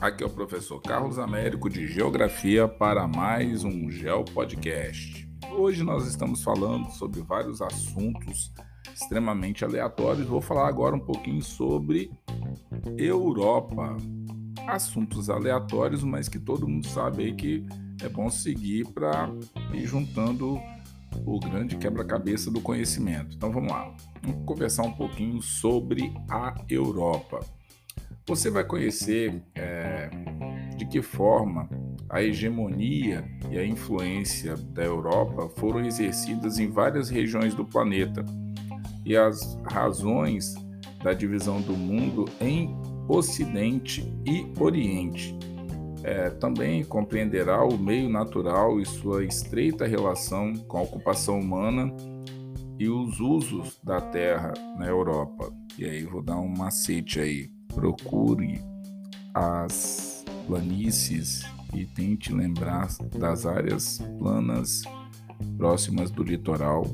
Aqui é o professor Carlos Américo de Geografia para mais um Geo Podcast. Hoje nós estamos falando sobre vários assuntos extremamente aleatórios. Vou falar agora um pouquinho sobre Europa. Assuntos aleatórios, mas que todo mundo sabe aí que é bom seguir para ir juntando o grande quebra-cabeça do conhecimento. Então vamos lá. Vamos conversar um pouquinho sobre a Europa. Você vai conhecer é, de que forma a hegemonia e a influência da Europa foram exercidas em várias regiões do planeta e as razões da divisão do mundo em Ocidente e Oriente. É, também compreenderá o meio natural e sua estreita relação com a ocupação humana e os usos da terra na Europa. E aí vou dar um macete aí procure as planícies e tente lembrar das áreas planas próximas do litoral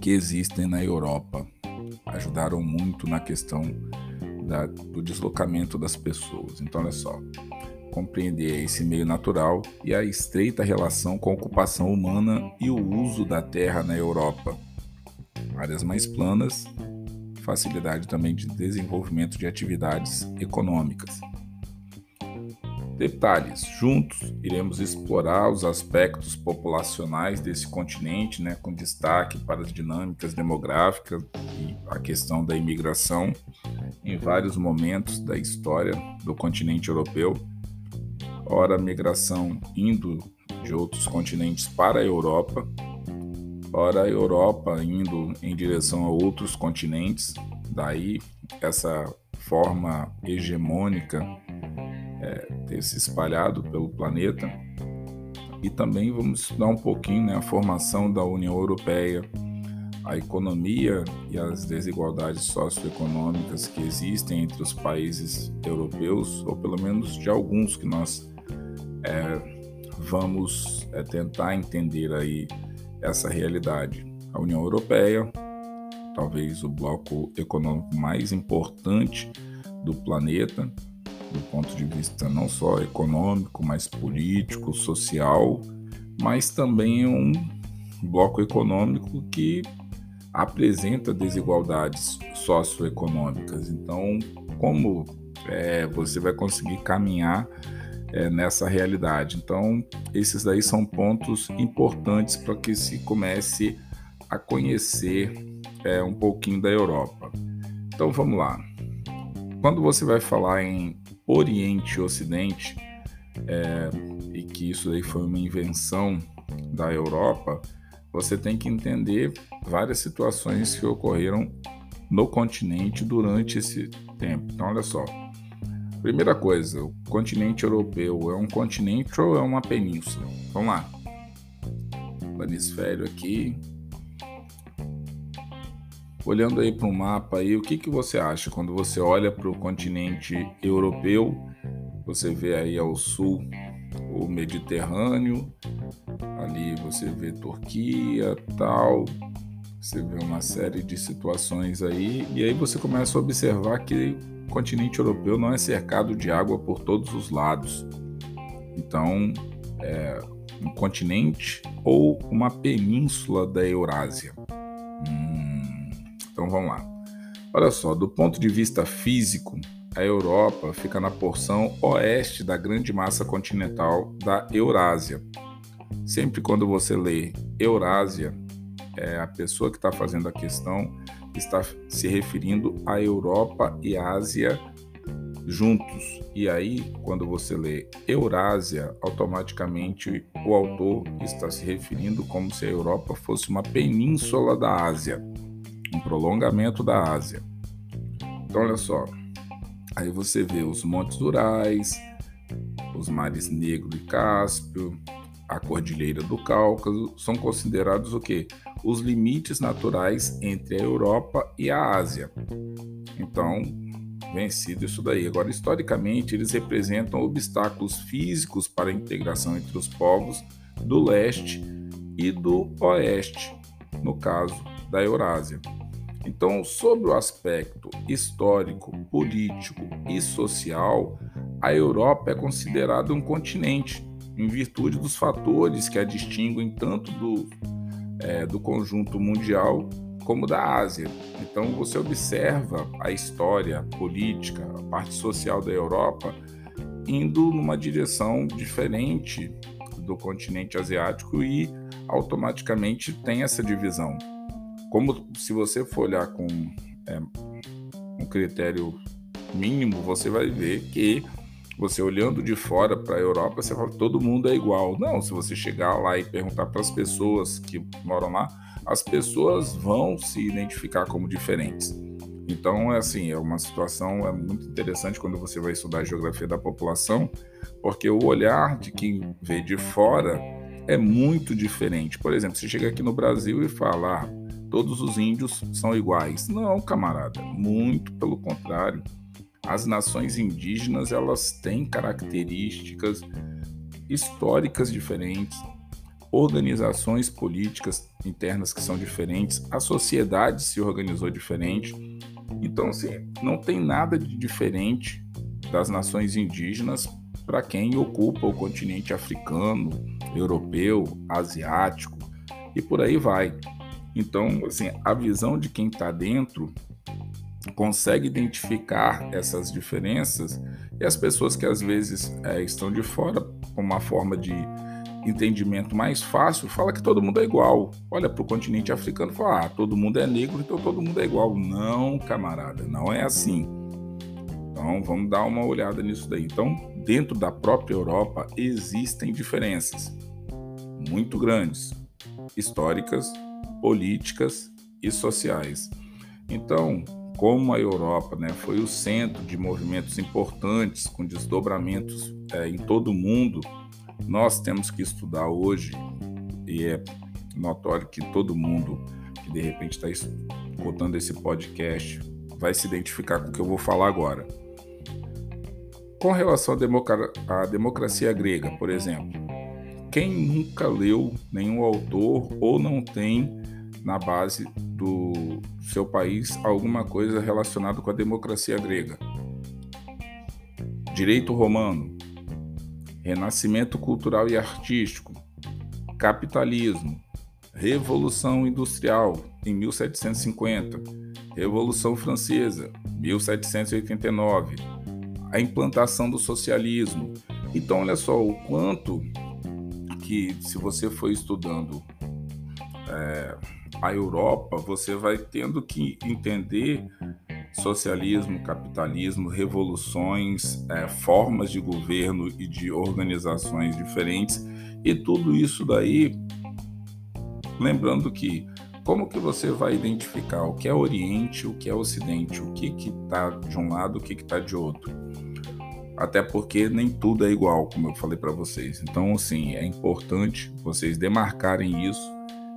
que existem na Europa. Ajudaram muito na questão da, do deslocamento das pessoas. Então, olha só, compreender esse meio natural e a estreita relação com a ocupação humana e o uso da terra na Europa. Áreas mais planas facilidade também de desenvolvimento de atividades econômicas. Detalhes: juntos iremos explorar os aspectos populacionais desse continente, né, com destaque para as dinâmicas demográficas e a questão da imigração em vários momentos da história do continente europeu. Ora, a migração indo de outros continentes para a Europa, ora a Europa indo em direção a outros continentes, daí essa forma hegemônica é, ter se espalhado pelo planeta. E também vamos estudar um pouquinho né, a formação da União Europeia, a economia e as desigualdades socioeconômicas que existem entre os países europeus, ou pelo menos de alguns que nós é, vamos é, tentar entender aí essa realidade. A União Europeia, talvez o bloco econômico mais importante do planeta, do ponto de vista não só econômico, mas político, social, mas também um bloco econômico que apresenta desigualdades socioeconômicas. Então, como é, você vai conseguir caminhar é, nessa realidade. Então, esses daí são pontos importantes para que se comece a conhecer é, um pouquinho da Europa. Então, vamos lá. Quando você vai falar em Oriente e Ocidente, é, e que isso aí foi uma invenção da Europa, você tem que entender várias situações que ocorreram no continente durante esse tempo. Então, olha só. Primeira coisa, o continente europeu é um continente ou é uma península? Vamos lá. Planisfério aqui. Olhando aí para o mapa aí, o que, que você acha quando você olha para o continente europeu? Você vê aí ao sul o Mediterrâneo, ali você vê Turquia, tal, você vê uma série de situações aí, e aí você começa a observar que o continente europeu não é cercado de água por todos os lados. Então, é um continente ou uma península da Eurásia. Hum, então vamos lá. Olha só, do ponto de vista físico, a Europa fica na porção oeste da grande massa continental da Eurásia. Sempre quando você lê Eurásia, é a pessoa que está fazendo a questão está se referindo à Europa e Ásia juntos. E aí, quando você lê Eurásia, automaticamente o autor está se referindo como se a Europa fosse uma península da Ásia, um prolongamento da Ásia. Então, olha só. Aí você vê os Montes Urais, os mares Negro e Cáspio, a Cordilheira do Cáucaso, são considerados o quê? Os limites naturais entre a Europa e a Ásia. Então, vencido isso daí. Agora, historicamente, eles representam obstáculos físicos para a integração entre os povos do leste e do oeste, no caso da Eurásia. Então, sobre o aspecto histórico, político e social, a Europa é considerada um continente, em virtude dos fatores que a distinguem tanto do, é, do conjunto mundial como da Ásia. Então você observa a história política, a parte social da Europa indo numa direção diferente do continente asiático e automaticamente tem essa divisão. Como se você for olhar com é, um critério mínimo, você vai ver que você olhando de fora para a Europa, você fala todo mundo é igual. Não, se você chegar lá e perguntar para as pessoas que moram lá, as pessoas vão se identificar como diferentes. Então, é assim, é uma situação é muito interessante quando você vai estudar a geografia da população, porque o olhar de quem vê de fora é muito diferente. Por exemplo, você chega aqui no Brasil e fala, ah, todos os índios são iguais. Não, camarada, muito pelo contrário. As nações indígenas, elas têm características históricas diferentes, organizações políticas internas que são diferentes, a sociedade se organizou diferente. Então, assim, não tem nada de diferente das nações indígenas para quem ocupa o continente africano, europeu, asiático e por aí vai. Então, assim, a visão de quem está dentro consegue identificar essas diferenças e as pessoas que às vezes é, estão de fora, com uma forma de entendimento mais fácil, fala que todo mundo é igual. Olha para o continente africano e fala: ah, todo mundo é negro, então todo mundo é igual. Não, camarada, não é assim. Então vamos dar uma olhada nisso daí. Então, dentro da própria Europa existem diferenças muito grandes, históricas, políticas e sociais. Então, como a Europa né, foi o centro de movimentos importantes com desdobramentos é, em todo o mundo, nós temos que estudar hoje, e é notório que todo mundo que de repente está escutando esse podcast vai se identificar com o que eu vou falar agora. Com relação à, democra à democracia grega, por exemplo, quem nunca leu nenhum autor ou não tem na base do seu país alguma coisa relacionada com a democracia grega? Direito romano, renascimento cultural e artístico, capitalismo, revolução industrial em 1750, revolução francesa, 1789, a implantação do socialismo. Então, olha só o quanto que, se você for estudando é, a Europa, você vai tendo que entender socialismo, capitalismo, revoluções, é, formas de governo e de organizações diferentes e tudo isso daí, lembrando que como que você vai identificar o que é Oriente, o que é Ocidente, o que que está de um lado, o que que está de outro? Até porque nem tudo é igual, como eu falei para vocês. Então, assim, é importante vocês demarcarem isso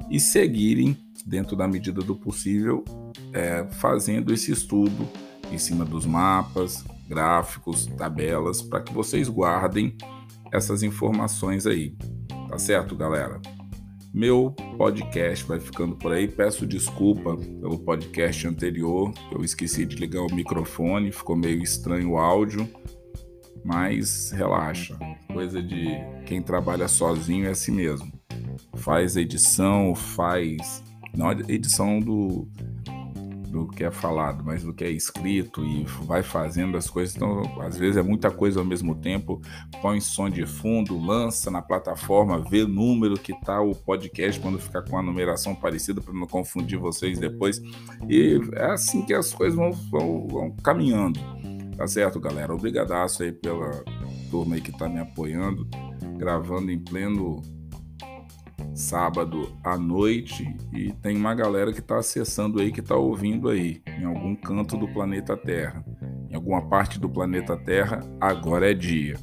e seguirem dentro da medida do possível, é, fazendo esse estudo em cima dos mapas, gráficos, tabelas, para que vocês guardem essas informações aí. Tá certo, galera? Meu podcast vai ficando por aí. Peço desculpa pelo podcast anterior, eu esqueci de ligar o microfone, ficou meio estranho o áudio, mas relaxa. Coisa de quem trabalha sozinho é assim mesmo. Faz edição, faz não a edição do, do que é falado, mas do que é escrito e vai fazendo as coisas. Então, às vezes é muita coisa ao mesmo tempo. Põe som de fundo, lança na plataforma, vê número que tá o podcast quando ficar com a numeração parecida para não confundir vocês depois. E é assim que as coisas vão, vão, vão caminhando. Tá certo, galera? Obrigadaço aí pela turma aí que tá me apoiando, gravando em pleno sábado à noite e tem uma galera que está acessando aí, que está ouvindo aí, em algum canto do planeta Terra. Em alguma parte do planeta Terra, agora é dia.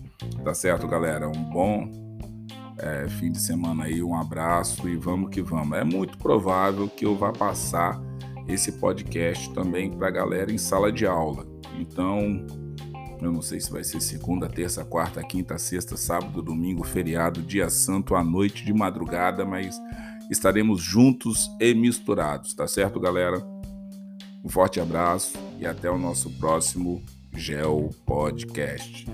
Tá certo, galera? Um bom é, fim de semana aí, um abraço e vamos que vamos. É muito provável que eu vá passar esse podcast também para a galera em sala de aula. Então, eu não sei se vai ser segunda, terça, quarta, quinta, sexta, sábado, domingo, feriado, dia santo, à noite, de madrugada, mas estaremos juntos e misturados, tá certo, galera? Um forte abraço e até o nosso próximo Geo Podcast.